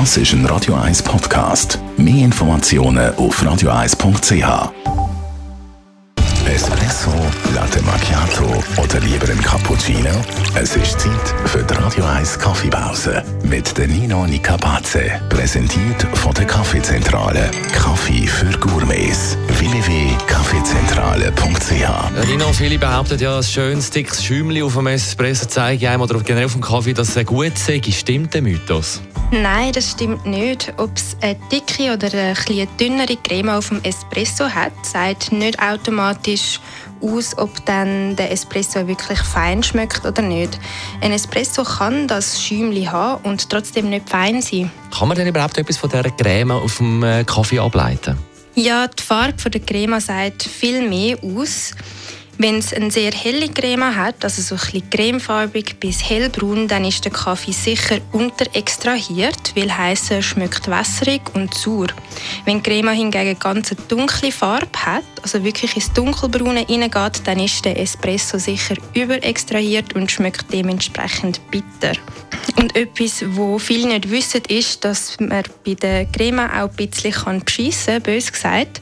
Das ist ein Radio 1 Podcast. Mehr Informationen auf radio1.ch. Espresso, Latte Macchiato oder lieber ein Cappuccino? Es ist Zeit für die Radio 1 Kaffeepause mit der Nino Nicapace. Präsentiert von der Kaffeezentrale. Kaffee für Gourmets. www.kaffeezentrale.ch Nino, viele behaupten ja, ein schönes, dickes Schäumchen auf dem Espresso zeige einem oder generell auf dem Kaffee, dass es gut sei. Stimmt der Mythos? Nein, das stimmt nicht. Ob es eine dicke oder eine etwas dünnere Creme auf dem Espresso hat, sagt nicht automatisch aus, ob dann der Espresso wirklich fein schmeckt oder nicht. Ein Espresso kann das Schäumchen haben und trotzdem nicht fein sein. Kann man denn überhaupt etwas von dieser Creme auf dem äh, Kaffee ableiten? Ja, die Farbe der Creme sagt viel mehr aus. Wenn es eine sehr helle Creme hat, also so ein bisschen cremefarbig bis hellbraun, dann ist der Kaffee sicher unterextrahiert, weil heißer schmeckt wässrig und sauer. Wenn die Creme hingegen ganz eine dunkle Farbe hat, also wirklich ins Dunkelbraune hineingeht, dann ist der Espresso sicher überextrahiert und schmeckt dementsprechend bitter. Und etwas, wo viele nicht wissen, ist, dass man bei der Creme auch ein bisschen beschissen kann, bös gesagt.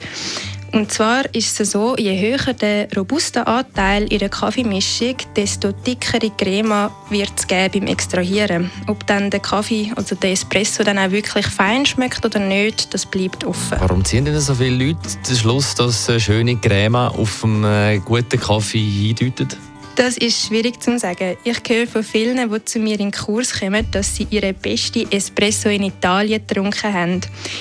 Und zwar ist es so, je höher der robuste Anteil in der Kaffeemischung, desto dickere Creme wird es geben beim Extrahieren. Ob dann der Kaffee, also der Espresso, dann auch wirklich fein schmeckt oder nicht, das bleibt offen. Warum ziehen denn so viele Leute den Schluss, dass schöne Creme auf einen äh, guten Kaffee hindeutet? Das ist schwierig zu sagen. Ich höre von vielen, die zu mir in den Kurs kommen, dass sie ihre beste Espresso in Italien getrunken haben.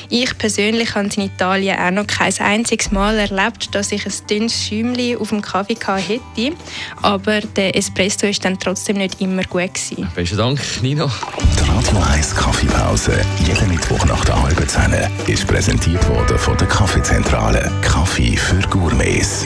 Ich persönlich habe es in Italien auch noch kein einziges Mal erlebt, dass ich ein dünnes Schäumchen auf dem Kaffee hätte. Aber der Espresso ist dann trotzdem nicht immer gut gewesen. Besten Dank, Nino. Die Radio 1 Kaffeepause, jeden Mittwoch nach der halben Zehn, ist präsentiert worden von der Kaffeezentrale. Kaffee für Gourmets.